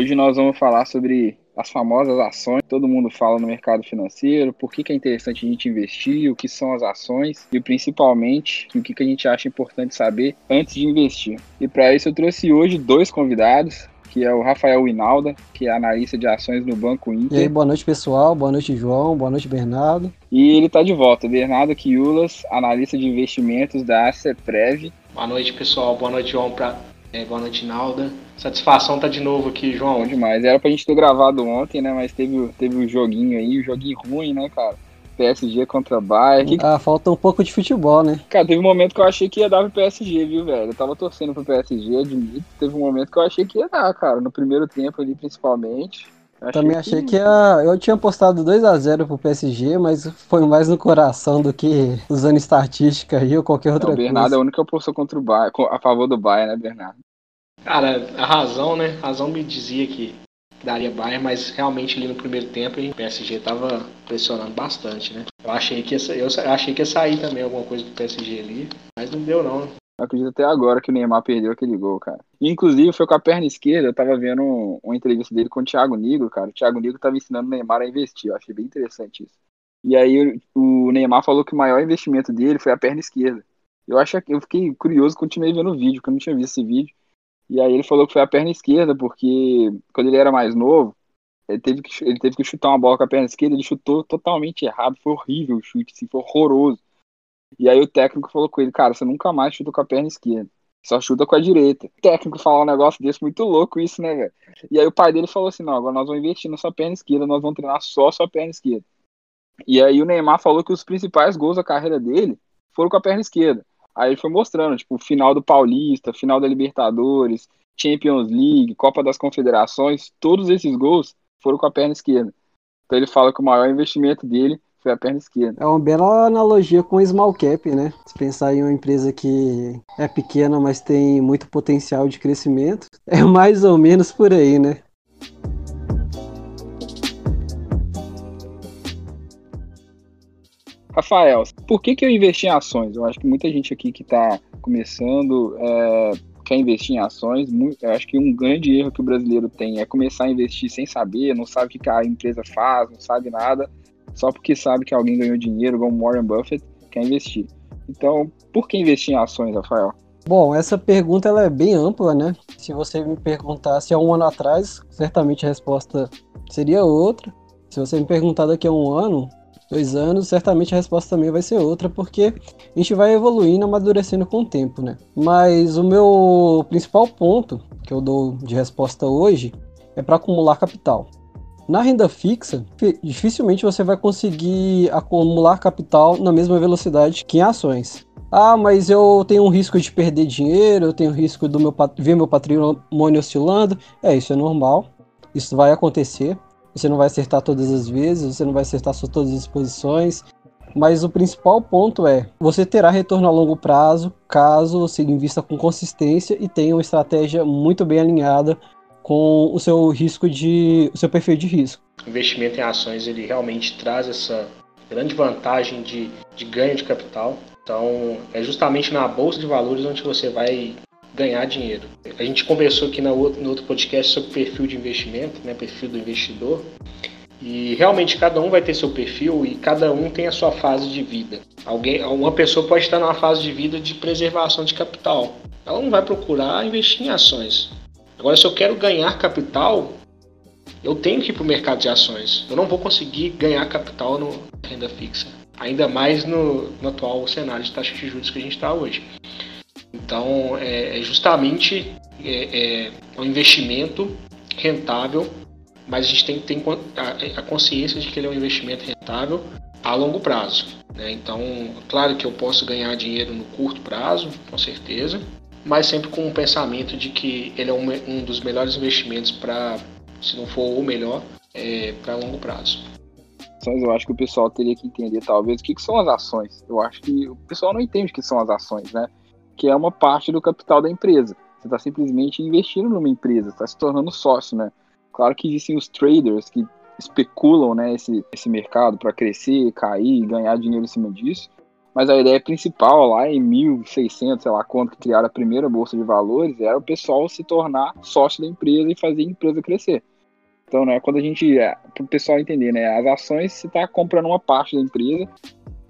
Hoje nós vamos falar sobre as famosas ações, todo mundo fala no mercado financeiro, por que, que é interessante a gente investir, o que são as ações e principalmente o que, que a gente acha importante saber antes de investir. E para isso eu trouxe hoje dois convidados, que é o Rafael Winalda, que é analista de ações no Banco Inter. E aí, boa noite, pessoal. Boa noite, João. Boa noite, Bernardo. E ele está de volta, Bernardo Quiulas, analista de investimentos da ACEPREV. Boa noite, pessoal. Boa noite, João. Pra... É, boa noite, Nalda. Satisfação tá de novo aqui, João. Bom demais. Era pra gente ter gravado ontem, né? Mas teve, teve o um joguinho aí, o um joguinho ruim, né, cara? PSG contra Bayern. Ah, falta um pouco de futebol, né? Cara, teve um momento que eu achei que ia dar pro PSG, viu, velho? Eu tava torcendo pro PSG, admito. Teve um momento que eu achei que ia dar, cara. No primeiro tempo ali, principalmente. Achei Também achei que... que ia... Eu tinha postado 2 a 0 pro PSG, mas foi mais no coração do que usando estatística aí ou qualquer outra coisa. O Bernardo coisa. é o único que apostou contra o Bayern, a favor do Bayern, né, Bernardo? Cara, a razão, né? A razão me dizia que daria Bayern, mas realmente ali no primeiro tempo o PSG tava pressionando bastante, né? Eu achei que ia, eu achei que ia sair também alguma coisa do PSG ali, mas não deu não. Eu acredito até agora que o Neymar perdeu aquele gol, cara. inclusive, foi com a perna esquerda, eu tava vendo uma entrevista dele com o Thiago Nigro, cara. O Thiago Nigro tava ensinando o Neymar a investir, eu achei bem interessante isso. E aí o Neymar falou que o maior investimento dele foi a perna esquerda. Eu acho eu fiquei curioso, continuei vendo o vídeo, porque eu não tinha visto esse vídeo. E aí ele falou que foi a perna esquerda, porque quando ele era mais novo, ele teve que, ele teve que chutar uma bola com a perna esquerda, ele chutou totalmente errado, foi horrível o chute, assim, foi horroroso. E aí o técnico falou com ele, cara, você nunca mais chuta com a perna esquerda, só chuta com a direita. O técnico falou um negócio desse, muito louco isso, né, velho? E aí o pai dele falou assim, não, agora nós vamos investir na sua perna esquerda, nós vamos treinar só a sua perna esquerda. E aí o Neymar falou que os principais gols da carreira dele foram com a perna esquerda. Aí foi mostrando, tipo, final do Paulista, final da Libertadores, Champions League, Copa das Confederações, todos esses gols foram com a perna esquerda. Então ele fala que o maior investimento dele foi a perna esquerda. É uma bela analogia com o small cap, né? Se pensar em uma empresa que é pequena, mas tem muito potencial de crescimento, é mais ou menos por aí, né? Rafael, por que, que eu investi em ações? Eu acho que muita gente aqui que está começando é, quer investir em ações. Eu acho que um grande erro que o brasileiro tem é começar a investir sem saber, não sabe o que a empresa faz, não sabe nada, só porque sabe que alguém ganhou dinheiro, como Warren Buffett, quer investir. Então, por que investir em ações, Rafael? Bom, essa pergunta ela é bem ampla, né? Se você me perguntasse há um ano atrás, certamente a resposta seria outra. Se você me perguntar daqui a um ano, dois anos, certamente a resposta também vai ser outra, porque a gente vai evoluindo, amadurecendo com o tempo, né? Mas o meu principal ponto que eu dou de resposta hoje é para acumular capital. Na renda fixa, dificilmente você vai conseguir acumular capital na mesma velocidade que em ações. Ah, mas eu tenho um risco de perder dinheiro, eu tenho risco do meu ver meu patrimônio oscilando. É, isso é normal. Isso vai acontecer. Você não vai acertar todas as vezes, você não vai acertar todas as posições. Mas o principal ponto é: você terá retorno a longo prazo caso você invista com consistência e tenha uma estratégia muito bem alinhada com o seu risco de, o seu perfil de risco. O investimento em ações ele realmente traz essa grande vantagem de, de ganho de capital. Então, é justamente na bolsa de valores onde você vai ganhar dinheiro. A gente conversou aqui no outro podcast sobre perfil de investimento, né, perfil do investidor. E realmente cada um vai ter seu perfil e cada um tem a sua fase de vida. Alguém, uma pessoa pode estar numa fase de vida de preservação de capital. Ela não vai procurar investir em ações. Agora, se eu quero ganhar capital, eu tenho que ir para o mercado de ações. Eu não vou conseguir ganhar capital no renda fixa. Ainda mais no, no atual cenário de taxa de juros que a gente está hoje. Então, é, é justamente é, é um investimento rentável, mas a gente tem que ter a, consciência de que ele é um investimento rentável a longo prazo. Né? Então, claro que eu posso ganhar dinheiro no curto prazo, com certeza, mas sempre com o pensamento de que ele é um, um dos melhores investimentos para, se não for o melhor, é, para longo prazo. Eu acho que o pessoal teria que entender, talvez, o que, que são as ações. Eu acho que o pessoal não entende o que são as ações, né? Que é uma parte do capital da empresa. Você está simplesmente investindo numa empresa, está se tornando sócio, né? Claro que existem os traders que especulam né, esse, esse mercado para crescer, cair, ganhar dinheiro em cima disso. Mas a ideia principal lá em 1600, sei lá quando que criaram a primeira bolsa de valores, era o pessoal se tornar sócio da empresa e fazer a empresa crescer. Então, né, quando a gente, é, para o pessoal entender, né, as ações você está comprando uma parte da empresa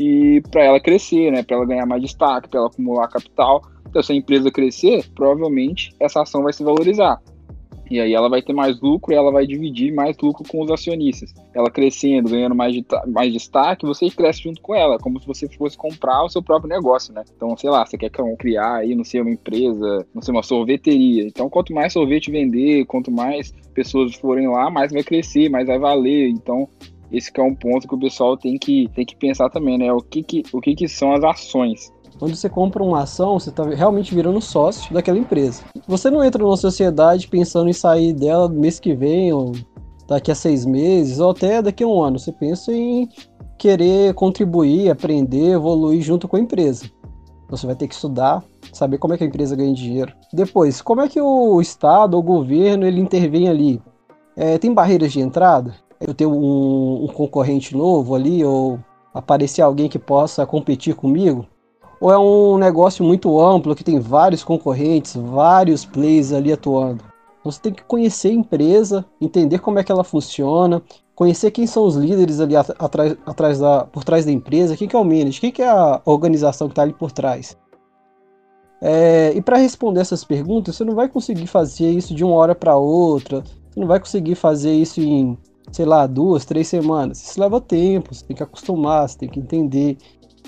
e para ela crescer, né, para ela ganhar mais destaque, para ela acumular capital. Então, se a empresa crescer, provavelmente essa ação vai se valorizar. E aí ela vai ter mais lucro e ela vai dividir mais lucro com os acionistas. Ela crescendo, ganhando mais, de, mais destaque, você cresce junto com ela, como se você fosse comprar o seu próprio negócio, né? Então, sei lá, você quer criar aí, não sei, uma empresa, não sei, uma sorveteria. Então, quanto mais sorvete vender, quanto mais pessoas forem lá, mais vai crescer, mais vai valer. Então, esse é um ponto que o pessoal tem que, tem que pensar também, né? O que, que, o que, que são as ações? Quando você compra uma ação, você está realmente virando sócio daquela empresa. Você não entra numa sociedade pensando em sair dela mês que vem, ou daqui a seis meses, ou até daqui a um ano. Você pensa em querer contribuir, aprender, evoluir junto com a empresa. Você vai ter que estudar, saber como é que a empresa ganha dinheiro. Depois, como é que o Estado ou o governo ele intervém ali? É, tem barreiras de entrada? Eu tenho um, um concorrente novo ali, ou aparecer alguém que possa competir comigo? Ou é um negócio muito amplo que tem vários concorrentes, vários players ali atuando? Você tem que conhecer a empresa, entender como é que ela funciona, conhecer quem são os líderes ali atrás, atrás da, por trás da empresa, quem que é o manager, quem que é a organização que está ali por trás. É, e para responder essas perguntas, você não vai conseguir fazer isso de uma hora para outra, você não vai conseguir fazer isso em, sei lá, duas, três semanas. Isso leva tempo, você tem que acostumar, você tem que entender.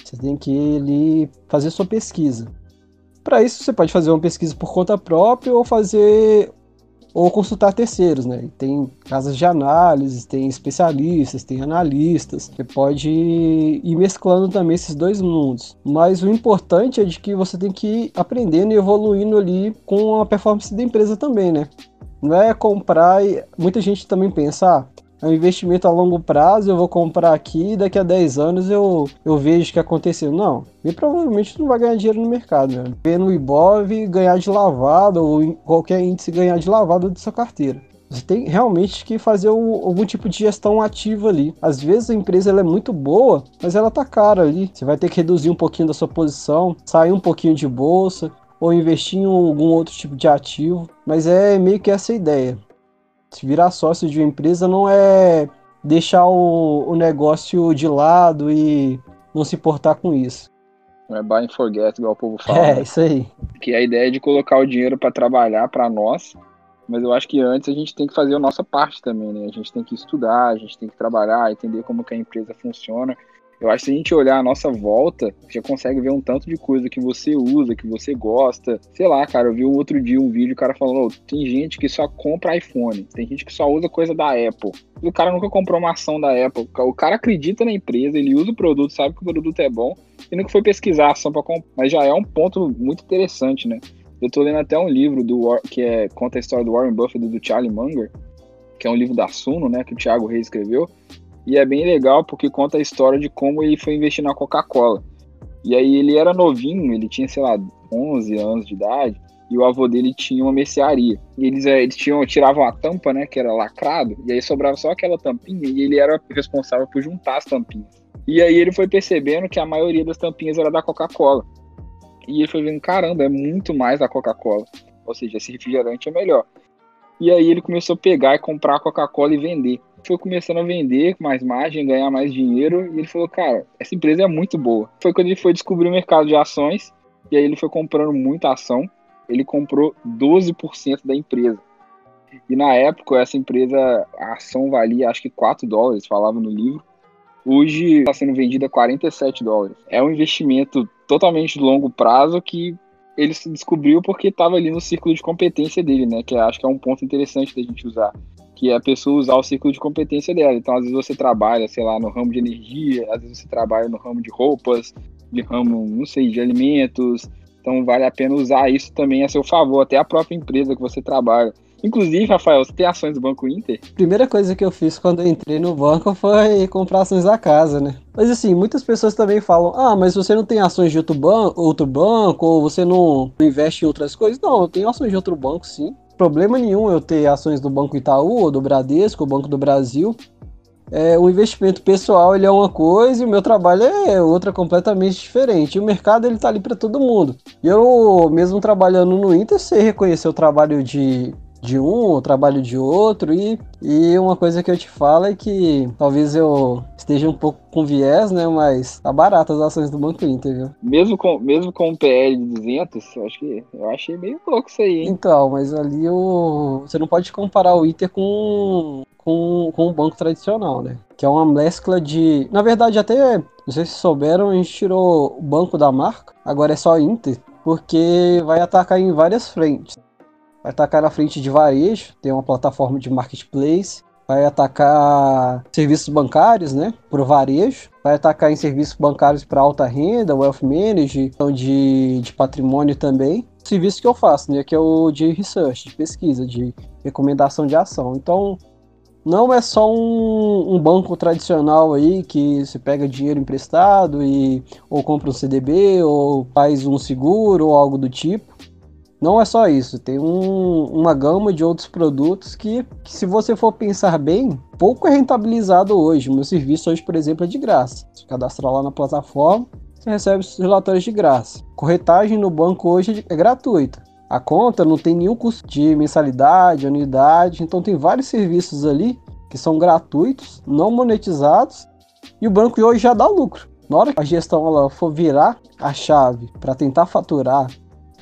Você tem que ele fazer sua pesquisa. Para isso, você pode fazer uma pesquisa por conta própria ou fazer ou consultar terceiros, né? Tem casas de análise, tem especialistas, tem analistas. Você pode ir mesclando também esses dois mundos. Mas o importante é de que você tem que ir aprendendo e evoluindo ali com a performance da empresa também, né? Não é comprar e muita gente também pensa, ah, é um investimento a longo prazo, eu vou comprar aqui e daqui a 10 anos eu, eu vejo o que aconteceu. Não, e provavelmente não vai ganhar dinheiro no mercado, né? Ver no Ibov ganhar de lavada ou qualquer índice ganhar de lavada da sua carteira. Você tem realmente que fazer um, algum tipo de gestão ativa ali. Às vezes a empresa ela é muito boa, mas ela tá cara ali. Você vai ter que reduzir um pouquinho da sua posição, sair um pouquinho de bolsa ou investir em algum outro tipo de ativo. Mas é meio que essa ideia. Se virar sócio de uma empresa não é deixar o, o negócio de lado e não se importar com isso. Não é buy and forget, igual o povo fala. É, né? isso aí. Que é a ideia de colocar o dinheiro para trabalhar para nós, mas eu acho que antes a gente tem que fazer a nossa parte também, né? A gente tem que estudar, a gente tem que trabalhar, entender como que a empresa funciona eu acho que se a gente olhar a nossa volta, já consegue ver um tanto de coisa que você usa, que você gosta. Sei lá, cara, eu vi um outro dia um vídeo, o cara falando, oh, tem gente que só compra iPhone, tem gente que só usa coisa da Apple. E o cara nunca comprou uma ação da Apple. O cara acredita na empresa, ele usa o produto, sabe que o produto é bom, e nunca foi pesquisar a ação para comprar. Mas já é um ponto muito interessante, né? Eu tô lendo até um livro do que é, conta a história do Warren Buffett e do Charlie Munger, que é um livro da Suno, né, que o Thiago Reis escreveu. E é bem legal porque conta a história de como ele foi investir na Coca-Cola. E aí ele era novinho, ele tinha, sei lá, 11 anos de idade, e o avô dele tinha uma mercearia. E eles, eh, eles tinham, tiravam a tampa, né, que era lacrado, e aí sobrava só aquela tampinha, e ele era responsável por juntar as tampinhas. E aí ele foi percebendo que a maioria das tampinhas era da Coca-Cola. E ele foi vendo, caramba, é muito mais da Coca-Cola. Ou seja, esse refrigerante é melhor. E aí ele começou a pegar e comprar a Coca-Cola e vender foi começando a vender com mais margem, ganhar mais dinheiro, e ele falou, cara, essa empresa é muito boa. Foi quando ele foi descobrir o mercado de ações, e aí ele foi comprando muita ação, ele comprou 12% da empresa. E na época, essa empresa, a ação valia acho que 4 dólares, falava no livro. Hoje está sendo vendida a 47 dólares. É um investimento totalmente de longo prazo que ele se descobriu porque estava ali no círculo de competência dele, né? Que acho que é um ponto interessante da gente usar que é a pessoa usar o ciclo de competência dela. Então, às vezes você trabalha, sei lá, no ramo de energia, às vezes você trabalha no ramo de roupas, de ramo, não sei, de alimentos, Então vale a pena usar isso também a seu favor, até a própria empresa que você trabalha. Inclusive, Rafael, você tem ações do Banco Inter? Primeira coisa que eu fiz quando eu entrei no banco foi comprar ações da casa, né? Mas assim, muitas pessoas também falam: ah, mas você não tem ações de outro, ban outro banco, ou você não investe em outras coisas? Não, eu tenho ações de outro banco, sim. Problema nenhum eu ter ações do Banco Itaú, ou do Bradesco, ou Banco do Brasil. É, o investimento pessoal ele é uma coisa e o meu trabalho é outra completamente diferente. O mercado ele tá ali para todo mundo. E eu, mesmo trabalhando no Inter, sei reconhecer o trabalho de de um, o trabalho de outro. E, e uma coisa que eu te falo é que talvez eu esteja um pouco com viés, né? Mas tá barato as ações do Banco Inter, viu? Mesmo com, mesmo com o PL de 200, eu acho que eu achei meio louco isso aí, hein? Então, mas ali o, você não pode comparar o Inter com, com, com o banco tradicional, né? Que é uma mescla de. Na verdade, até, não sei se souberam, a gente tirou o banco da marca, agora é só Inter, porque vai atacar em várias frentes vai atacar na frente de varejo, tem uma plataforma de marketplace, vai atacar serviços bancários, né, para o varejo, vai atacar em serviços bancários para alta renda, wealth management, então de, de patrimônio também. Serviço que eu faço, né, que é o de research, de pesquisa, de recomendação de ação. Então, não é só um, um, banco tradicional aí que você pega dinheiro emprestado e ou compra um CDB ou faz um seguro ou algo do tipo. Não é só isso, tem um, uma gama de outros produtos que, que, se você for pensar bem, pouco é rentabilizado hoje. Meu serviço hoje, por exemplo, é de graça. Se cadastrar lá na plataforma, você recebe os relatórios de graça. Corretagem no banco hoje é gratuita. A conta não tem nenhum custo de mensalidade, anuidade, então tem vários serviços ali que são gratuitos, não monetizados, e o banco hoje já dá lucro. Na hora que a gestão ela for virar a chave para tentar faturar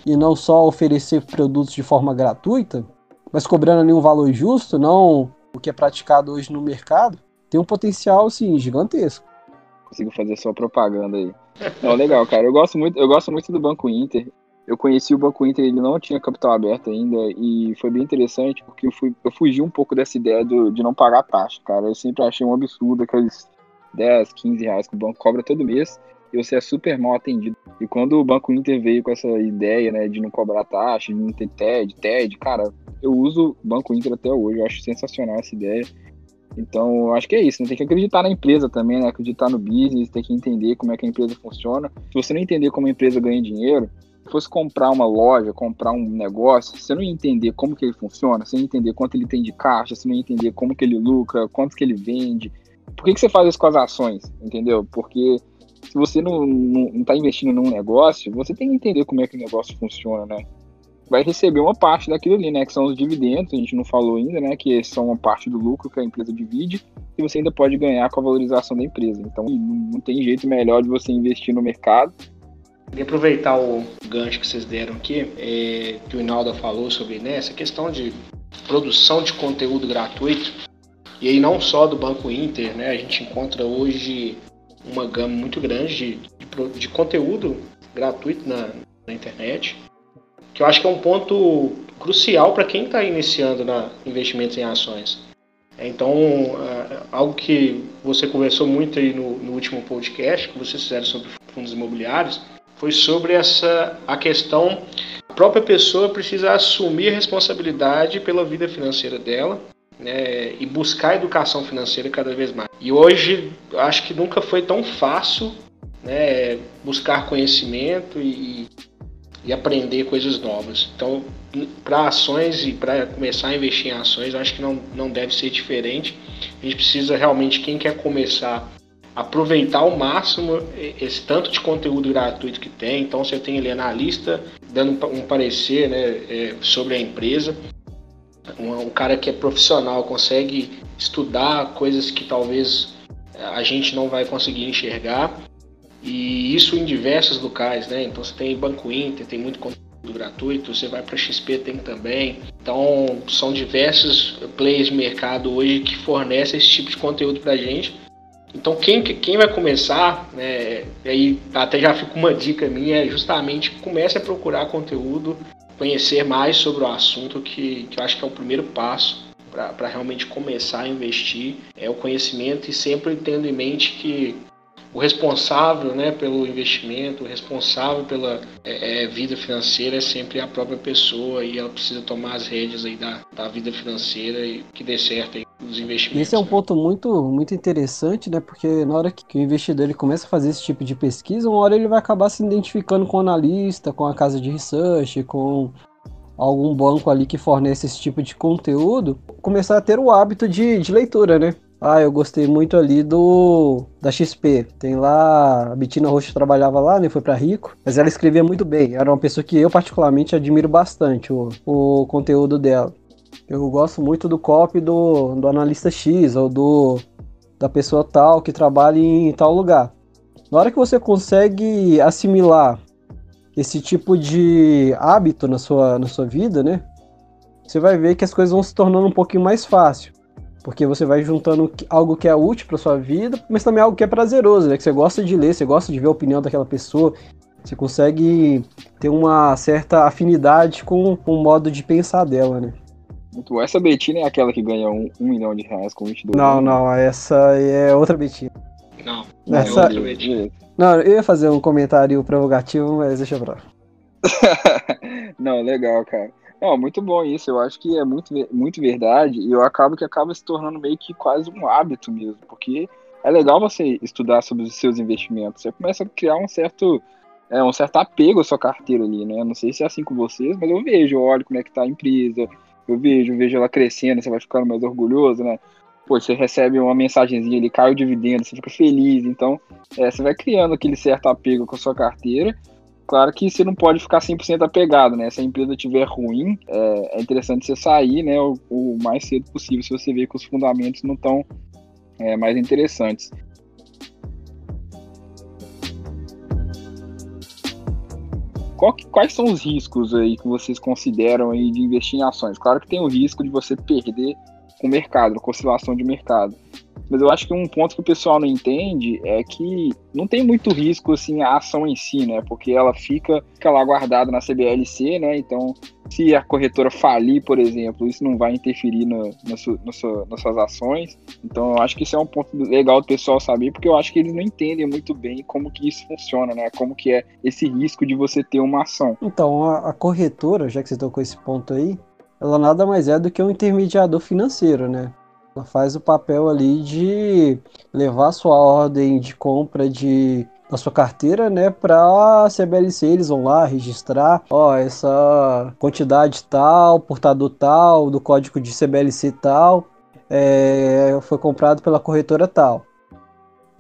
e não só oferecer produtos de forma gratuita, mas cobrando ali um valor justo, não o que é praticado hoje no mercado, tem um potencial sim gigantesco. Consigo fazer sua propaganda aí. Não, legal, cara. Eu gosto muito, eu gosto muito do Banco Inter. Eu conheci o Banco Inter, ele não tinha capital aberto ainda e foi bem interessante porque eu, fui, eu fugi um pouco dessa ideia do, de não pagar taxa, cara. Eu sempre achei um absurdo aqueles 10, 15 reais que o banco cobra todo mês e você é super mal atendido. E quando o Banco Inter veio com essa ideia, né, de não cobrar taxa, de não ter TED, TED, cara, eu uso o Banco Inter até hoje, eu acho sensacional essa ideia. Então, acho que é isso, né? Tem que acreditar na empresa também, né? Acreditar no business, tem que entender como é que a empresa funciona. Se você não entender como a empresa ganha dinheiro, se fosse comprar uma loja, comprar um negócio, você não entender como que ele funciona, você não entender quanto ele tem de caixa, você não entender como que ele lucra, quanto que ele vende. Por que, que você faz isso com as ações, entendeu? Porque se você não, não, tá investindo num negócio, você tem que entender como é que o negócio funciona, né? Vai receber uma parte daquilo ali, né? Que são os dividendos, a gente não falou ainda, né? Que são uma parte do lucro que a empresa divide e você ainda pode ganhar com a valorização da empresa. Então não, não tem jeito melhor de você investir no mercado. E aproveitar o gancho que vocês deram aqui, é, que o Inaldo falou sobre né, essa questão de produção de conteúdo gratuito, e aí não só do Banco Inter, né? A gente encontra hoje uma gama muito grande de, de, de conteúdo gratuito na, na, internet, que eu acho que é um ponto crucial para quem está iniciando na investimentos em ações. Então, uh, algo que você conversou muito aí no, no, último podcast que vocês fizeram sobre fundos imobiliários foi sobre essa a questão a própria pessoa precisa assumir responsabilidade pela vida financeira dela né, e buscar educação financeira cada vez mais. E hoje acho que nunca foi tão fácil né, buscar conhecimento e, e aprender coisas novas. Então, para ações e para começar a investir em ações, acho que não, não deve ser diferente. A gente precisa realmente, quem quer começar, aproveitar ao máximo esse tanto de conteúdo gratuito que tem. Então, você tem ali analista dando um parecer né, é, sobre a empresa um, um cara que é profissional consegue estudar coisas que talvez a gente não vai conseguir enxergar e isso em diversos locais, né? Então você tem Banco Inter, tem muito conteúdo gratuito, você vai para XP tem também. Então são diversos players de mercado hoje que fornecem esse tipo de conteúdo para a gente. Então quem, quem vai começar, né, aí até já fica uma dica minha, é justamente comece a procurar conteúdo conhecer mais sobre o assunto, que, que eu acho que é o primeiro passo para realmente começar a investir, é o conhecimento e sempre tendo em mente que o responsável né, pelo investimento, o responsável pela é, é, vida financeira é sempre a própria pessoa e ela precisa tomar as rédeas aí da, da vida financeira e que dê certo aí os investimentos. Esse é um né? ponto muito, muito interessante, né? Porque na hora que o investidor ele começa a fazer esse tipo de pesquisa, uma hora ele vai acabar se identificando com o analista, com a casa de research, com algum banco ali que fornece esse tipo de conteúdo, começar a ter o hábito de, de leitura, né? Ah, eu gostei muito ali do da XP. Tem lá a Betina Rocha trabalhava lá, né? Foi para Rico, mas ela escrevia muito bem. Era uma pessoa que eu particularmente admiro bastante o, o conteúdo dela. Eu gosto muito do copy do, do analista X ou do da pessoa tal que trabalha em tal lugar. Na hora que você consegue assimilar esse tipo de hábito na sua, na sua vida, né? Você vai ver que as coisas vão se tornando um pouquinho mais fácil. Porque você vai juntando algo que é útil para sua vida, mas também algo que é prazeroso, né? Que você gosta de ler, você gosta de ver a opinião daquela pessoa. Você consegue ter uma certa afinidade com, com o modo de pensar dela, né? Muito bom. Essa Betina é aquela que ganha um, um milhão de reais com 22 Não, anos? não, essa é outra Betina. Não, Essa- é outra medida. Não, eu ia fazer um comentário provocativo, mas deixa pra lá. Não, legal, cara. Não, muito bom isso. Eu acho que é muito, muito verdade e eu acabo que acaba se tornando meio que quase um hábito mesmo, porque é legal você estudar sobre os seus investimentos. Você começa a criar um certo, é, um certo apego à sua carteira ali, né? Não sei se é assim com vocês, mas eu vejo, eu olho como é que tá a empresa, eu vejo, vejo ela crescendo, você vai ficando mais orgulhoso, né? Pô, você recebe uma mensagenzinha ali, cai o dividendo, você fica feliz. Então, é, você vai criando aquele certo apego com a sua carteira. Claro que você não pode ficar 100% apegado, né? Se a empresa estiver ruim, é, é interessante você sair, né, o, o mais cedo possível, se você vê que os fundamentos não estão é, mais interessantes. Que- quais são os riscos aí que vocês consideram aí de investir em ações? Claro que tem o risco de você perder com o mercado, com a oscilação de mercado. Mas eu acho que um ponto que o pessoal não entende é que não tem muito risco assim a ação em si, né? Porque ela fica, fica lá guardada na CBLC, né? Então, se a corretora falir, por exemplo, isso não vai interferir su- nas suas ações. Então, eu acho que isso é um ponto legal do pessoal saber, porque eu acho que eles não entendem muito bem como que isso funciona, né? Como que é esse risco de você ter uma ação. Então, a, a corretora, já que você tocou esse ponto aí, ela nada mais é do que um intermediador financeiro, né? Ela faz o papel ali de levar a sua ordem de compra de da sua carteira, né, para a CBLC, eles vão lá registrar, ó, essa quantidade tal, portador tal, do código de CBLC tal, é, foi comprado pela corretora tal.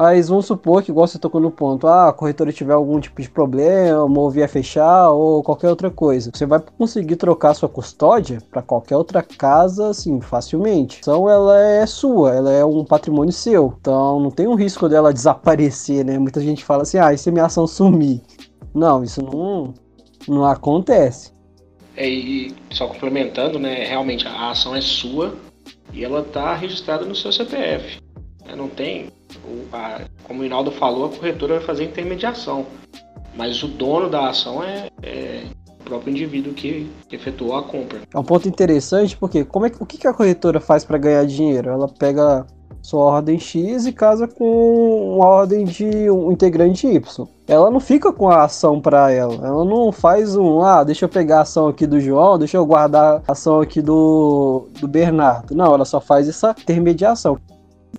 Mas vamos supor que, igual você tocou no ponto, ah, a corretora tiver algum tipo de problema, ou vier fechar, ou qualquer outra coisa. Você vai conseguir trocar sua custódia para qualquer outra casa, assim, facilmente. Então ela é sua, ela é um patrimônio seu. Então não tem um risco dela desaparecer, né? Muita gente fala assim, ah, e se minha ação sumir? Não, isso não, não acontece. É, e só complementando, né? Realmente a ação é sua e ela está registrada no seu CPF. né, Não tem, o- a- como o Hinaldo falou, a corretora vai fazer intermediação, mas o dono da ação é, é o próprio indivíduo que efetuou a compra. É um ponto interessante porque como é o que a corretora faz para ganhar dinheiro? Ela pega sua ordem X e casa com uma ordem de um integrante Y. Ela não fica com a ação para ela. Ela não faz um, ah, deixa eu pegar a ação aqui do João, deixa eu guardar a ação aqui do, do Bernardo. Não, ela só faz essa intermediação.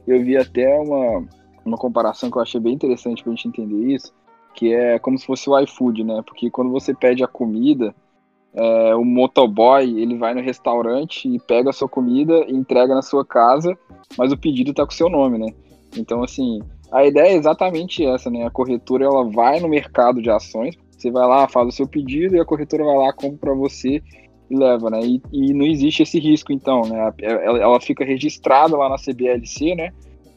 Eu vi até uma, uma comparação que eu achei bem interessante pra gente entender isso, que é como se fosse o iFood, né? Porque quando você pede a comida, é, o motoboy ele vai no restaurante e pega a sua comida e entrega na sua casa, mas o pedido tá com o seu nome, né? Então, assim, a ideia é exatamente essa, né? A corretora ela vai no mercado de ações, você vai lá, faz o seu pedido e a corretora vai lá, compra para você leva, né? E, e não existe esse risco, então, né? Ela, ela fica registrada lá na CBLC, né?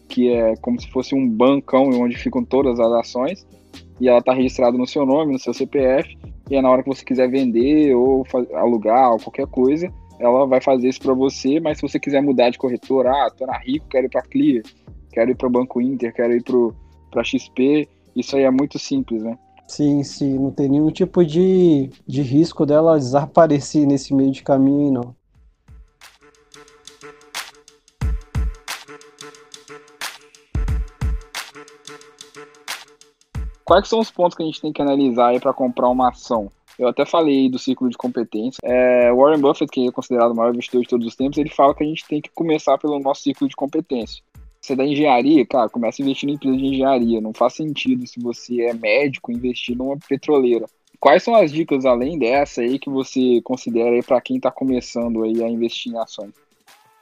Que é como se fosse um bancão onde ficam todas as ações e ela está registrada no seu nome, no seu CPF, e é na hora que você quiser vender ou alugar ou qualquer coisa, ela vai fazer isso para você, mas se você quiser mudar de corretora, ah, tô na Rico, quero ir para Clear, quero ir para Banco Inter, quero ir para XP, isso aí é muito simples, né? Sim, sim, não tem nenhum tipo de, de risco dela desaparecer nesse meio de caminho não. Quais são os pontos que a gente tem que analisar aí para comprar uma ação? Eu até falei do ciclo de competência. É, Warren Buffett, que é considerado o maior investidor de todos os tempos, ele fala que a gente tem que começar pelo nosso ciclo de competência. Você é da engenharia, cara, começa a investir em empresa de engenharia. Não faz sentido se você é médico investir numa petroleira. Quais são as dicas além dessa aí que você considera para quem está começando aí a investir em ações?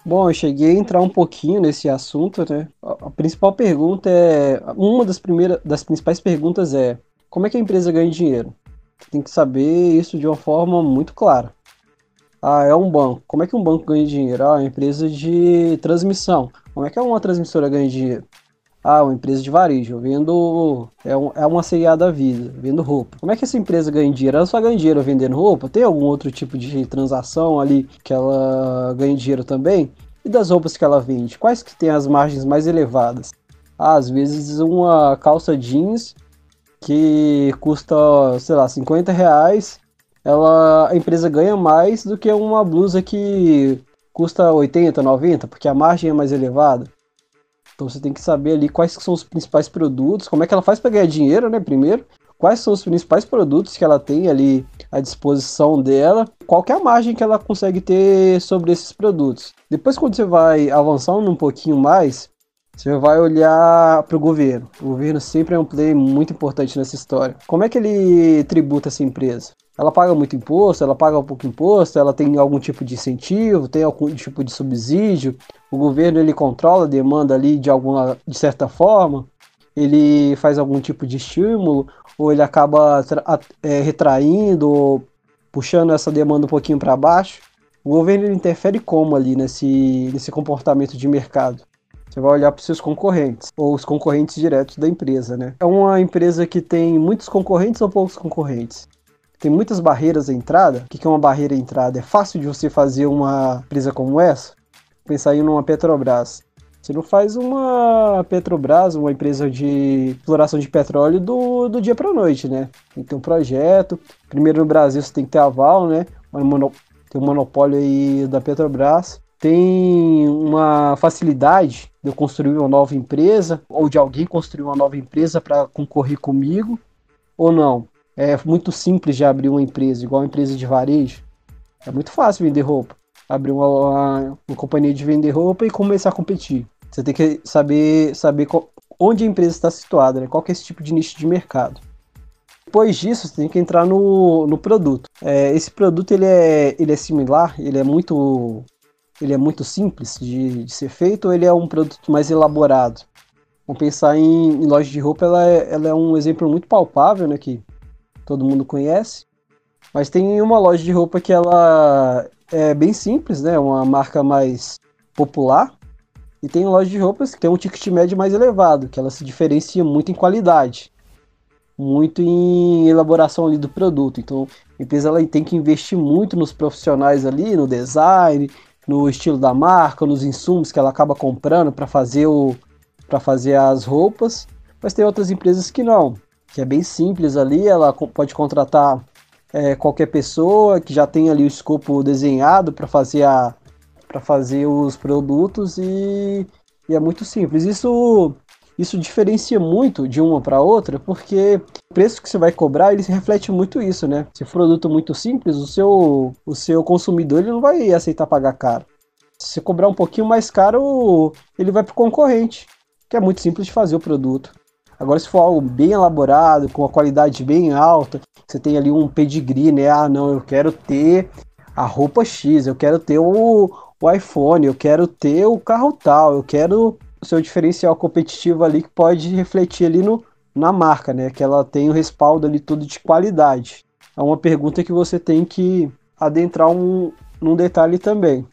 Bom, eu cheguei a entrar um pouquinho nesse assunto, né? A principal pergunta é, uma das primeiras, das principais perguntas é, como é que a empresa ganha dinheiro? Tem que saber isso de uma forma muito clara. Ah, é um banco. Como é que um banco ganha dinheiro? Ah, é uma empresa de transmissão. Como é que uma transmissora ganha dinheiro? Ah, uma empresa de varejo, vendo. É, um, é uma CIA da vida, vendo roupa. Como é que essa empresa ganha dinheiro? Ela só ganha dinheiro vendendo roupa? Tem algum outro tipo de transação ali que ela ganha dinheiro também? E das roupas que ela vende? Quais que tem as margens mais elevadas? Ah, às vezes uma calça jeans que custa, sei lá, 50 reais, ela, a empresa ganha mais do que uma blusa que custa 80, 90, porque a margem é mais elevada. Então você tem que saber ali quais são os principais produtos, como é que ela faz para ganhar dinheiro, né? Primeiro, quais são os principais produtos que ela tem ali à disposição dela, qual é a margem que ela consegue ter sobre esses produtos. Depois, quando você vai avançando um pouquinho mais, você vai olhar para o governo. O governo sempre é um play muito importante nessa história. Como é que ele tributa essa empresa? Ela paga muito imposto, ela paga pouco imposto, ela tem algum tipo de incentivo, tem algum tipo de subsídio. O governo ele controla a demanda ali de alguma de certa forma. Ele faz algum tipo de estímulo ou ele acaba é, retraindo ou puxando essa demanda um pouquinho para baixo. O governo ele interfere como ali nesse, nesse comportamento de mercado? Você vai olhar para os seus concorrentes, ou os concorrentes diretos da empresa, né? É uma empresa que tem muitos concorrentes ou poucos concorrentes? Tem muitas barreiras à entrada. O que é uma barreira à entrada? É fácil de você fazer uma empresa como essa? Pensar em uma Petrobras. Você não faz uma Petrobras, uma empresa de exploração de petróleo do, do dia para a noite, né? Tem que ter um projeto. Primeiro no Brasil você tem que ter aval, né? Tem um monopólio aí da Petrobras. Tem uma facilidade de eu construir uma nova empresa ou de alguém construir uma nova empresa para concorrer comigo ou não? É muito simples de abrir uma empresa, igual uma empresa de varejo. É muito fácil vender roupa. Abrir uma, uma, uma companhia de vender roupa e começar a competir. Você tem que saber, saber qual, onde a empresa está situada, né? qual é esse tipo de nicho de mercado. Depois disso, você tem que entrar no, no produto. É, esse produto ele é, ele é similar, ele é muito, ele é muito simples de, de ser feito ou ele é um produto mais elaborado? Vamos pensar em, em loja de roupa, ela é, ela é um exemplo muito palpável, né? Que todo mundo conhece. Mas tem uma loja de roupa que ela é bem simples, né? Uma marca mais popular. E tem loja de roupas que tem um ticket médio mais elevado, que ela se diferencia muito em qualidade, muito em elaboração ali do produto. Então, a empresa ela tem que investir muito nos profissionais ali, no design, no estilo da marca, nos insumos que ela acaba comprando para fazer o para fazer as roupas. Mas tem outras empresas que não que é bem simples ali, ela pode contratar é, qualquer pessoa que já tem ali o escopo desenhado para fazer a para fazer os produtos e, e, é muito simples. Isso isso diferencia muito de uma para outra, porque o preço que você vai cobrar ele reflete muito isso, né? Se for produto muito simples, o seu o seu consumidor ele não vai aceitar pagar caro. Se cobrar um pouquinho mais caro, ele vai para o concorrente, que é muito simples de fazer o produto. Agora, se for algo bem elaborado, com uma qualidade bem alta, você tem ali um pedigree, né? Ah, não, eu quero ter a roupa X, eu quero ter o, o iPhone, eu quero ter o carro tal, eu quero o seu diferencial competitivo ali que pode refletir ali no, na marca, né? Que ela tem o respaldo ali todo de qualidade. É uma pergunta que você tem que adentrar um, num detalhe também.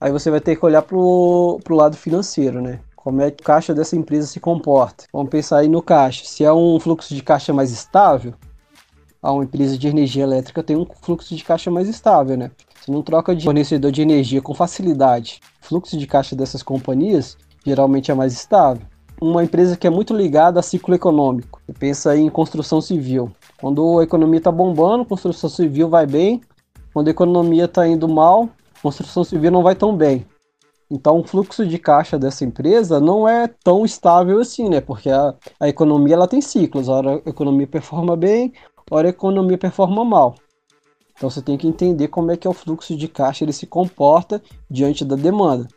Aí você vai ter que olhar pro, pro lado financeiro, né? Como é que o caixa dessa empresa se comporta. Vamos pensar aí no caixa. Se é um fluxo de caixa mais estável, a uma empresa de energia elétrica tem um fluxo de caixa mais estável, né? Você não troca de fornecedor de energia com facilidade. O fluxo de caixa dessas companhias geralmente é mais estável. Uma empresa que é muito ligada a ciclo econômico. Você pensa aí em construção civil. Quando a economia está bombando, construção civil vai bem. Quando a economia está indo mal, construção civil não vai tão bem. Então o fluxo de caixa dessa empresa não é tão estável assim, né? Porque a, a economia ela tem ciclos, hora a economia performa bem, hora a economia performa mal. Então você tem que entender como é que é o fluxo de caixa ele se comporta diante da demanda.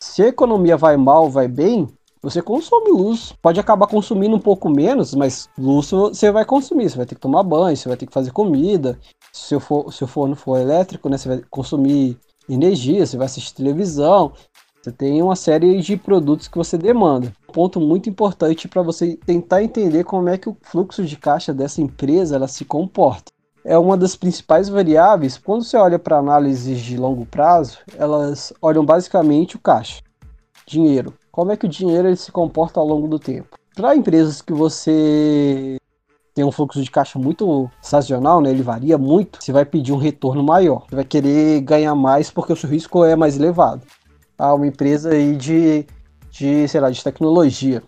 Se a economia vai mal, vai bem, você consome luz. Pode acabar consumindo um pouco menos, mas luz você vai consumir. Você vai ter que tomar banho, você vai ter que fazer comida. Se o, for, se o forno for elétrico, né, você vai consumir energia, você vai assistir televisão. Você tem uma série de produtos que você demanda. Um ponto muito importante para você tentar entender como é que o fluxo de caixa dessa empresa ela se comporta. É uma das principais variáveis. Quando você olha para análises de longo prazo, elas olham basicamente o caixa, dinheiro. Como é que o dinheiro ele se comporta ao longo do tempo? Para empresas que você tem um fluxo de caixa muito sazonal, né? Ele varia muito. Você vai pedir um retorno maior. Você vai querer ganhar mais porque o seu risco é mais elevado. Ah, uma empresa aí de, de, sei lá, de tecnologia.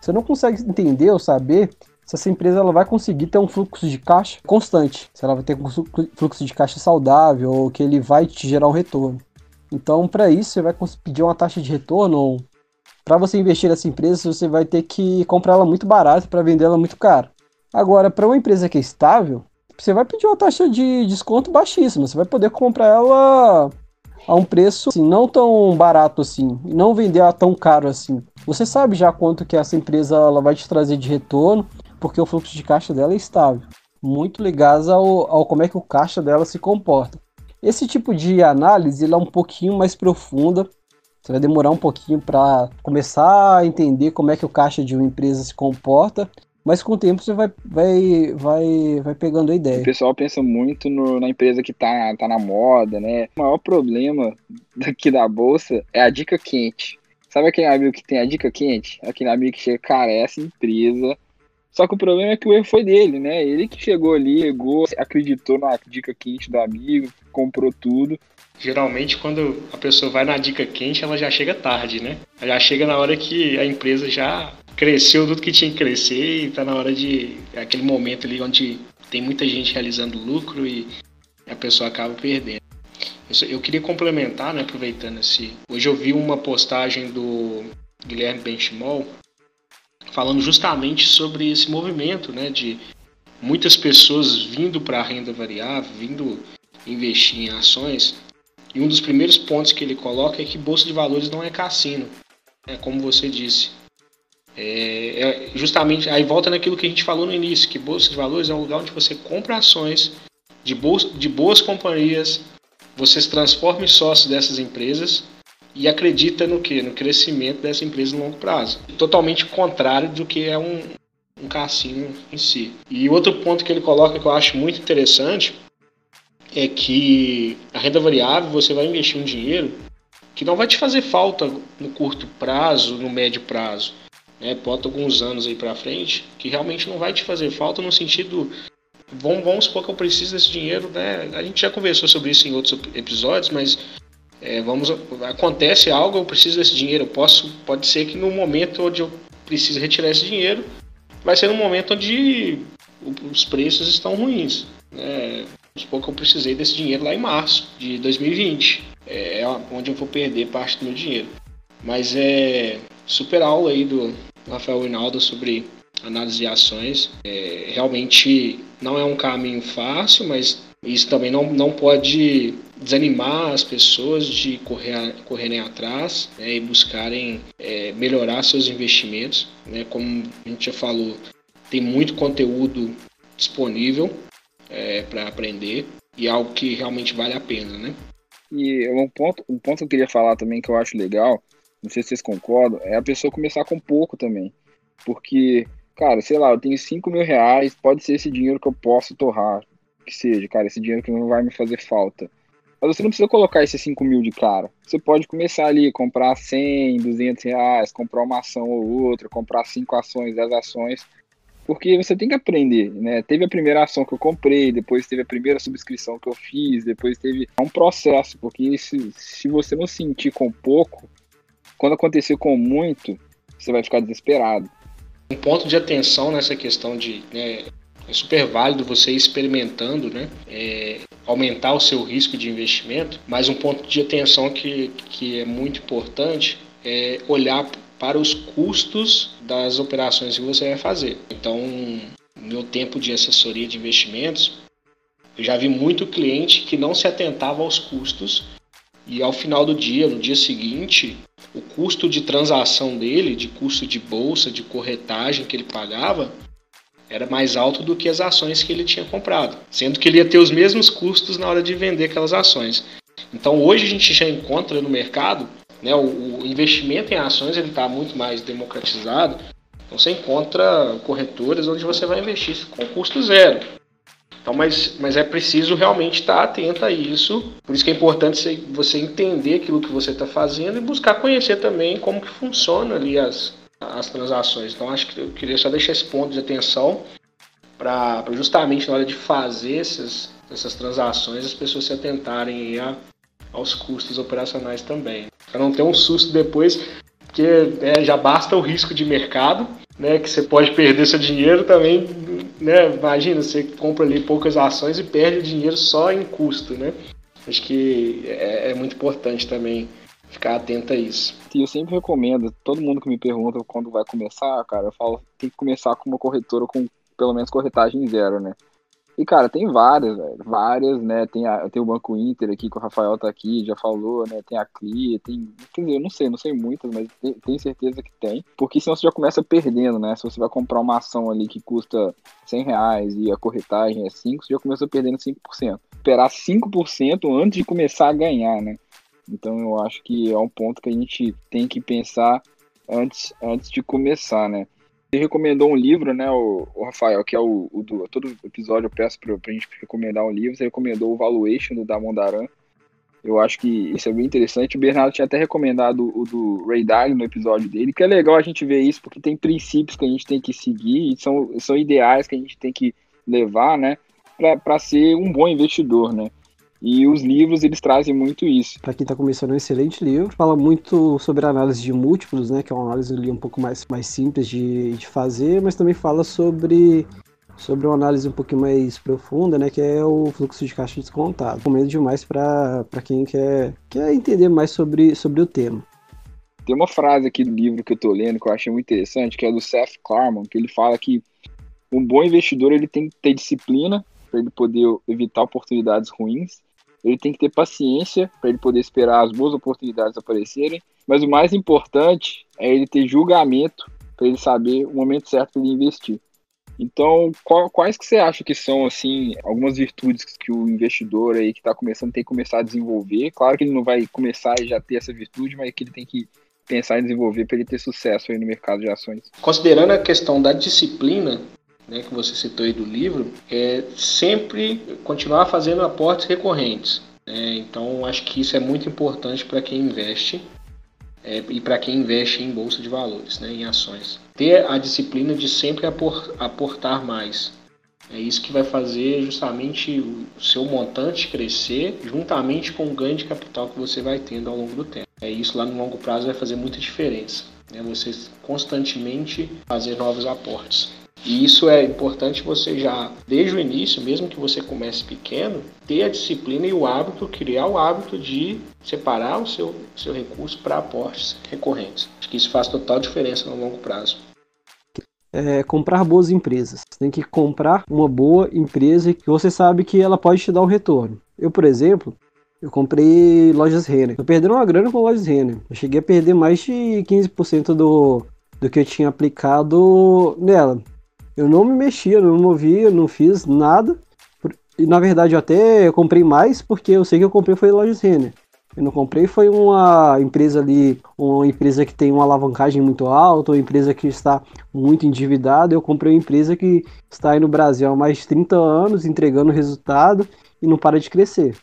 Você não consegue entender ou saber se essa empresa ela vai conseguir ter um fluxo de caixa constante, se ela vai ter um fluxo de caixa saudável ou que ele vai te gerar um retorno. Então, para isso, você vai pedir uma taxa de retorno. Para você investir nessa empresa, você vai ter que comprar ela muito barato para vender ela muito caro. Agora, para uma empresa que é estável, você vai pedir uma taxa de desconto baixíssima. Você vai poder comprar ela a um preço assim, não tão barato assim, não vender a tão caro assim. Você sabe já quanto que essa empresa ela vai te trazer de retorno, porque o fluxo de caixa dela é estável, muito ligado ao, ao como é que o caixa dela se comporta. Esse tipo de análise é um pouquinho mais profunda. Você vai demorar um pouquinho para começar a entender como é que o caixa de uma empresa se comporta mas com o tempo você vai, vai, vai, vai pegando a ideia. O pessoal pensa muito no, na empresa que tá, tá na moda, né? O maior problema daqui da bolsa é a dica quente. Sabe aquele amigo que tem a dica quente? Aquele amigo que chega, cara, essa empresa. Só que o problema é que o erro foi dele, né? Ele que chegou ali, chegou, acreditou na dica quente do amigo, comprou tudo. Geralmente, quando a pessoa vai na dica quente, ela já chega tarde, né? Ela já chega na hora que a empresa já cresceu tudo que tinha que crescer e tá na hora de. É aquele momento ali onde tem muita gente realizando lucro e a pessoa acaba perdendo. Eu queria complementar, né, aproveitando esse. Hoje eu vi uma postagem do Guilherme Benchimol falando justamente sobre esse movimento, né, de muitas pessoas vindo para a renda variável, vindo investir em ações. E um dos primeiros pontos que ele coloca é que bolsa de valores não é cassino, é como você disse. É, é, justamente aí volta naquilo que a gente falou no início, que bolsa de valores é um lugar onde você compra ações de, bolsa, de boas companhias, você se transforma em sócio dessas empresas e acredita no que? No crescimento dessa empresa no longo prazo. Totalmente contrário do que é um, um cassino em si. E outro ponto que ele coloca que eu acho muito interessante é que a renda variável você vai investir um dinheiro que não vai te fazer falta no curto prazo, no médio prazo né, bota alguns anos aí para frente, que realmente não vai te fazer falta no sentido vamos, vamos supor que eu preciso desse dinheiro, né? A gente já conversou sobre isso em outros episódios, mas é, vamos acontece algo, eu preciso desse dinheiro, eu posso pode ser que no momento onde eu preciso retirar esse dinheiro, vai ser no momento onde os preços estão ruins, né? Vamos supor que eu precisei desse dinheiro lá em março de 2020, é, é onde eu vou perder parte do meu dinheiro. Mas é super aula aí do, Rafael Hinaldo sobre análise de ações. É, realmente não é um caminho fácil, mas isso também não, não pode desanimar as pessoas de correr, correrem atrás né, e buscarem é, melhorar seus investimentos. Né? Como a gente já falou, tem muito conteúdo disponível é, para aprender e é algo que realmente vale a pena. Né? E um ponto, um ponto que eu queria falar também que eu acho legal não sei se vocês concordam, é a pessoa começar com pouco também. Porque, cara, sei lá, eu tenho 5 mil reais, pode ser esse dinheiro que eu posso torrar, que seja, cara, esse dinheiro que não vai me fazer falta. Mas você não precisa colocar esses 5 mil de cara. Você pode começar ali, comprar 100, 200 reais, comprar uma ação ou outra, comprar 5 ações, 10 ações, porque você tem que aprender, né? Teve a primeira ação que eu comprei, depois teve a primeira subscrição que eu fiz, depois teve um processo, porque se, se você não sentir com pouco, quando acontecer com muito, você vai ficar desesperado. Um ponto de atenção nessa questão de né, É super válido você ir experimentando, né? É, aumentar o seu risco de investimento, mas um ponto de atenção que, que é muito importante é olhar para os custos das operações que você vai fazer. Então, no meu tempo de assessoria de investimentos, eu já vi muito cliente que não se atentava aos custos e ao final do dia, no dia seguinte, o custo de transação dele, de custo de bolsa, de corretagem que ele pagava, era mais alto do que as ações que ele tinha comprado, sendo que ele ia ter os mesmos custos na hora de vender aquelas ações. Então hoje a gente já encontra no mercado, né, o, o investimento em ações ele está muito mais democratizado. Então você encontra corretoras onde você vai investir com custo zero. Então, mas, mas é preciso realmente estar atento a isso. Por isso que é importante você entender aquilo que você está fazendo e buscar conhecer também como que funciona ali as, as transações. Então, acho que eu queria só deixar esse ponto de atenção para justamente na hora de fazer essas, essas transações as pessoas se atentarem a, aos custos operacionais também. Para não ter um susto depois, porque é, já basta o risco de mercado, né, que você pode perder seu dinheiro também né, imagina, você compra ali poucas ações e perde dinheiro só em custo, né? Acho que é, é muito importante também ficar atento a isso. E eu sempre recomendo, todo mundo que me pergunta quando vai começar, cara, eu falo, tem que começar com uma corretora com pelo menos corretagem zero, né? E, cara, tem várias, velho, várias, né? Tem, a, tem o Banco Inter aqui, que o Rafael tá aqui, já falou, né? Tem a CLI, tem. Quer dizer, eu não sei, não sei muitas, mas tenho certeza que tem. Porque senão você já começa perdendo, né? Se você vai comprar uma ação ali que custa 100 reais e a corretagem é 5, você já começa perdendo 5%. Esperar 5% antes de começar a ganhar, né? Então eu acho que é um ponto que a gente tem que pensar antes, antes de começar, né? Você recomendou um livro, né, o, o Rafael, que é o, o, do. Todo episódio eu peço pra, pra gente recomendar um livro. Você recomendou o Valuation do Damon Daran. Eu acho que isso é bem interessante. O Bernardo tinha até recomendado o do Ray Dalio no episódio dele, que é legal a gente ver isso, porque tem princípios que a gente tem que seguir e são, são ideais que a gente tem que levar, né, para ser um bom investidor, né. E os livros, eles trazem muito isso. Para quem está começando, é um excelente livro. Fala muito sobre a análise de múltiplos, né? Que é uma análise ali um pouco mais, mais simples de, de fazer, mas também fala sobre sobre uma análise um pouquinho mais profunda, né, que é o fluxo de caixa descontado. Recomendo demais para quem quer, quer entender mais sobre, sobre o tema. Tem uma frase aqui do livro que eu estou lendo que eu achei muito interessante, que é do Seth Klarman, que ele fala que um bom investidor ele tem que ter disciplina para ele poder evitar oportunidades ruins ele tem que ter paciência para ele poder esperar as boas oportunidades aparecerem, mas o mais importante é ele ter julgamento para ele saber o momento certo para ele investir. Então, qual, quais que você acha que são assim algumas virtudes que o investidor aí que está começando tem que começar a desenvolver? Claro que ele não vai começar e já ter essa virtude, mas que ele tem que pensar em desenvolver para ele ter sucesso aí no mercado de ações. Considerando a questão da disciplina, né, que você citou aí do livro, é sempre continuar fazendo aportes recorrentes. Né? Então, acho que isso é muito importante para quem investe é, e para quem investe em bolsa de valores, né, em ações. Ter a disciplina de sempre aportar mais. É isso que vai fazer justamente o seu montante crescer juntamente com o ganho de capital que você vai tendo ao longo do tempo. É isso lá no longo prazo vai fazer muita diferença. Né? Você constantemente fazer novos aportes. E isso é importante você já, desde o início, mesmo que você comece pequeno, ter a disciplina e o hábito, criar o hábito de separar o seu, seu recurso para aportes recorrentes. Acho que isso faz total diferença no longo prazo. É, comprar boas empresas. Tem que comprar uma boa empresa que você sabe que ela pode te dar um retorno. Eu, por exemplo, eu comprei lojas Renner. Eu perdi uma grana com lojas Renner. Eu cheguei a perder mais de 15% do, do que eu tinha aplicado nela eu não me mexia, não movia, não fiz nada. E na verdade eu até comprei mais porque eu sei que eu comprei foi lojas Renner. Eu não comprei foi uma empresa ali, uma empresa que tem uma alavancagem muito alta, uma empresa que está muito endividada. Eu comprei uma empresa que está aí no Brasil há mais de 30 anos, entregando resultado e não para de crescer.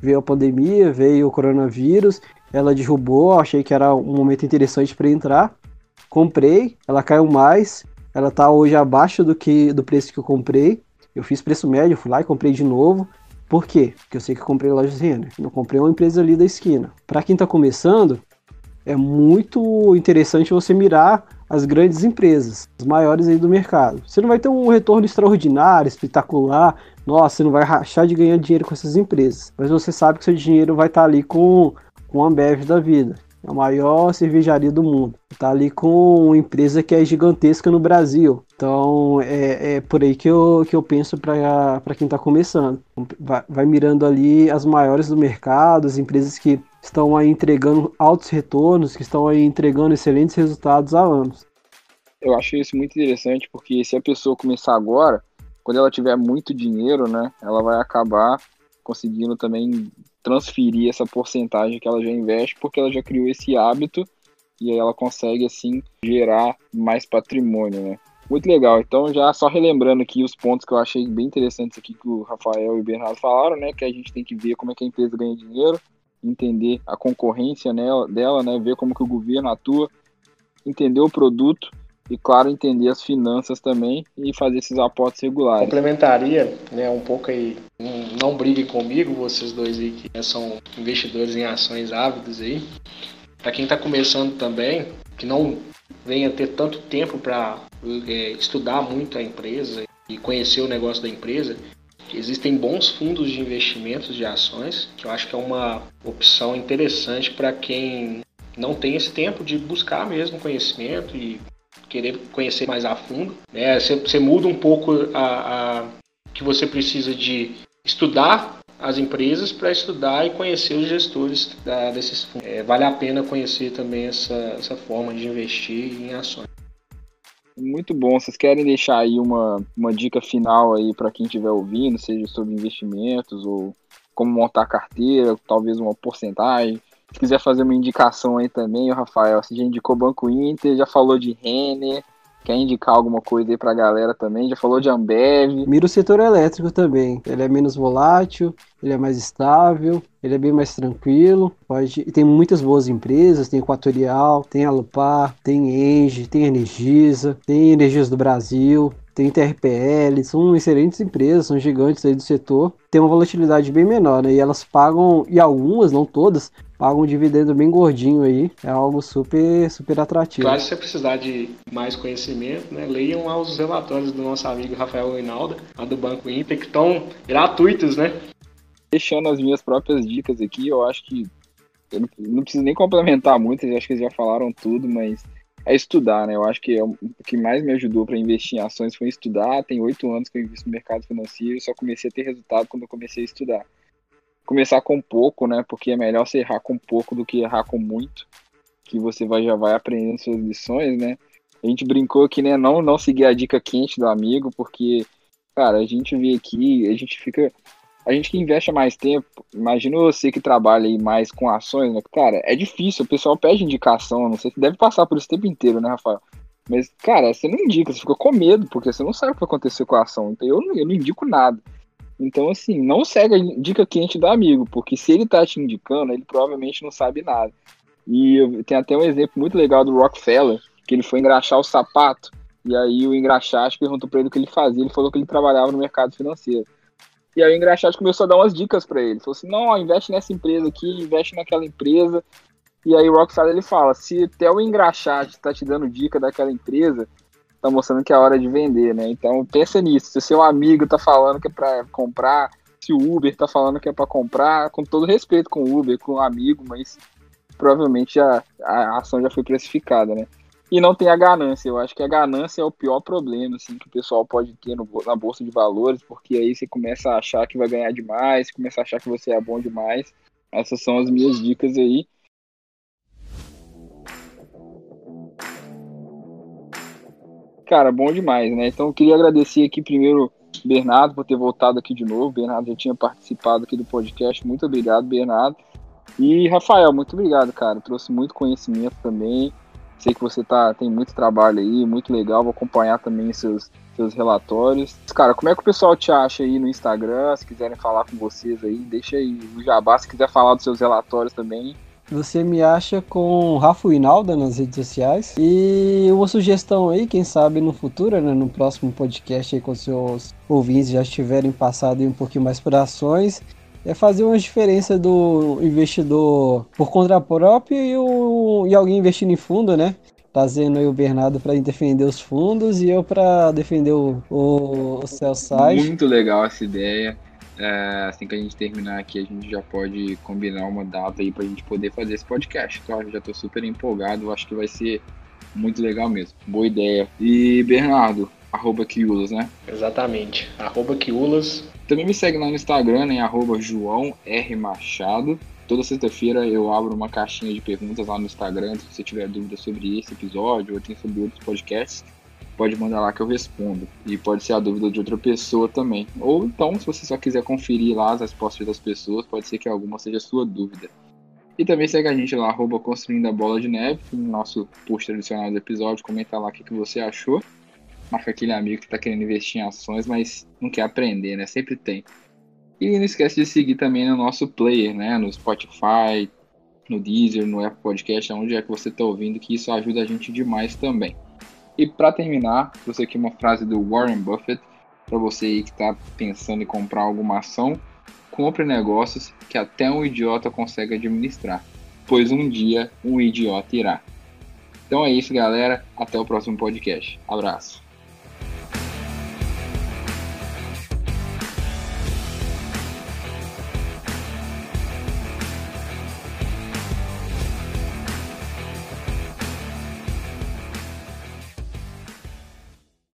Veio a pandemia, veio o coronavírus, ela derrubou, achei que era um momento interessante para entrar. Comprei, ela caiu mais, ela tá hoje abaixo do que do preço que eu comprei. Eu fiz preço médio, fui lá e comprei de novo. Por quê? Porque eu sei que eu comprei lojas Renner. Não comprei uma empresa ali da esquina. Para quem está começando, é muito interessante você mirar as grandes empresas, as maiores aí do mercado. Você não vai ter um retorno extraordinário, espetacular, nossa, você não vai rachar de ganhar dinheiro com essas empresas, mas você sabe que seu dinheiro vai estar ali com, com a Ambev da vida, a maior cervejaria do mundo. Está ali com uma empresa que é gigantesca no Brasil. Então é, é por aí que eu, que eu penso para quem está começando. Vai, vai mirando ali as maiores do mercado, as empresas que estão aí entregando altos retornos, que estão aí entregando excelentes resultados há anos. Eu acho isso muito interessante porque se a pessoa começar agora, quando ela tiver muito dinheiro, né, ela vai acabar conseguindo também transferir essa porcentagem que ela já investe, porque ela já criou esse hábito e aí ela consegue assim gerar mais patrimônio, né? Muito legal. Então, já só relembrando aqui os pontos que eu achei bem interessantes aqui que o Rafael e o Bernardo falaram, né? Que a gente tem que ver como é que a empresa ganha dinheiro, entender a concorrência nela, dela, né? Ver como que o governo atua, entender o produto e, claro, entender as finanças também e fazer esses aportes regulares. Complementaria, né, um pouco aí, não briguem comigo, vocês dois aí que são investidores em ações ávidos aí. Para quem está começando também, que não venha ter tanto tempo para é, estudar muito a empresa e conhecer o negócio da empresa, existem bons fundos de investimentos de ações, que eu acho que é uma opção interessante para quem não tem esse tempo de buscar mesmo conhecimento e querer conhecer mais a fundo. Né? Você, você muda um pouco a, a que você precisa de estudar as empresas para estudar e conhecer os gestores da, desses fundos. É, vale a pena conhecer também essa, essa forma de investir em ações. Muito bom. Vocês querem deixar aí uma, uma dica final aí para quem estiver ouvindo, seja sobre investimentos ou como montar carteira, talvez uma porcentagem, se quiser fazer uma indicação aí também, o Rafael, você já indicou Banco Inter, já falou de Renner, quer indicar alguma coisa aí pra galera também, já falou de Ambev. Mira o setor elétrico também, ele é menos volátil, ele é mais estável, ele é bem mais tranquilo, pode, tem muitas boas empresas, tem Equatorial, tem Alupar, tem Engie, tem Energisa, tem Energias do Brasil, tem TRPL, são excelentes empresas, são gigantes aí do setor, tem uma volatilidade bem menor, né? E elas pagam, e algumas, não todas, pagam um dividendo bem gordinho aí, é algo super, super atrativo. Claro, se você precisar de mais conhecimento, né, leiam lá os relatórios do nosso amigo Rafael Reinaldo, lá do Banco Inter, que estão gratuitos, né? Deixando as minhas próprias dicas aqui, eu acho que eu não preciso nem complementar muito, eu acho que eles já falaram tudo, mas é estudar, né? Eu acho que é o que mais me ajudou para investir em ações foi estudar. Tem oito anos que eu invisto no mercado financeiro só comecei a ter resultado quando eu comecei a estudar começar com pouco, né? Porque é melhor você errar com pouco do que errar com muito, que você vai, já vai aprendendo suas lições, né? A gente brincou aqui, né? Não, não seguir a dica quente do amigo, porque, cara, a gente vê aqui, a gente fica. A gente que investe mais tempo, imagina você que trabalha aí mais com ações, né? Cara, é difícil, o pessoal pede indicação, não sei, se deve passar por esse tempo inteiro, né, Rafael? Mas, cara, você não indica, você fica com medo, porque você não sabe o que vai acontecer com a ação. Então eu, eu não indico nada. Então, assim, não segue a dica quente do amigo, porque se ele tá te indicando, ele provavelmente não sabe nada. E tem até um exemplo muito legal do Rockefeller, que ele foi engraxar o sapato, e aí o engraxate perguntou para ele o que ele fazia, ele falou que ele trabalhava no mercado financeiro. E aí o engraxate começou a dar umas dicas para ele, falou assim, não, investe nessa empresa aqui, investe naquela empresa, e aí o Rockefeller ele fala, se até o engraxate está te dando dica daquela empresa, tá mostrando que é a hora de vender, né? Então pensa nisso. Se seu amigo tá falando que é para comprar, se o Uber tá falando que é para comprar, com todo respeito com o Uber, com o amigo, mas provavelmente a, a ação já foi precificada, né? E não tem a ganância. Eu acho que a ganância é o pior problema assim, que o pessoal pode ter no, na bolsa de valores, porque aí você começa a achar que vai ganhar demais, começa a achar que você é bom demais. Essas são as minhas dicas aí. Cara, bom demais, né? Então eu queria agradecer aqui primeiro Bernardo por ter voltado aqui de novo. Bernardo já tinha participado aqui do podcast. Muito obrigado, Bernardo. E Rafael, muito obrigado, cara. Trouxe muito conhecimento também. Sei que você tá, tem muito trabalho aí, muito legal. Vou acompanhar também seus, seus relatórios. Cara, como é que o pessoal te acha aí no Instagram? Se quiserem falar com vocês aí, deixa aí o jabá. Se quiser falar dos seus relatórios também, você me acha com Rafa Inalda nas redes sociais. E uma sugestão aí, quem sabe no futuro, né, no próximo podcast aí, com seus ouvintes já estiverem passado um pouquinho mais por ações, é fazer uma diferença do investidor por conta própria e, o, e alguém investindo em fundo, né? trazendo aí o Bernardo para defender os fundos e eu para defender o, o, o Cellside. Muito legal essa ideia. É, assim que a gente terminar aqui, a gente já pode combinar uma data aí pra gente poder fazer esse podcast. Claro, já tô super empolgado, acho que vai ser muito legal mesmo. Boa ideia. E Bernardo, arroba Quiulas, né? Exatamente, arroba Quiulas. Também me segue lá no Instagram, em arroba João R. Machado. Toda sexta-feira eu abro uma caixinha de perguntas lá no Instagram, se você tiver dúvida sobre esse episódio ou tem sobre outros podcasts pode mandar lá que eu respondo. E pode ser a dúvida de outra pessoa também. Ou então, se você só quiser conferir lá as respostas das pessoas, pode ser que alguma seja a sua dúvida. E também segue a gente lá, arroba construindo a bola de neve, no nosso post tradicional do episódio, comenta lá o que, que você achou. Marca aquele amigo que está querendo investir em ações, mas não quer aprender, né? Sempre tem. E não esquece de seguir também no nosso player, né? No Spotify, no Deezer, no Apple Podcast, onde é que você está ouvindo, que isso ajuda a gente demais também. E para terminar, trouxe aqui uma frase do Warren Buffett para você aí que está pensando em comprar alguma ação, compre negócios que até um idiota consegue administrar, pois um dia um idiota irá. Então é isso, galera. Até o próximo podcast. Abraço.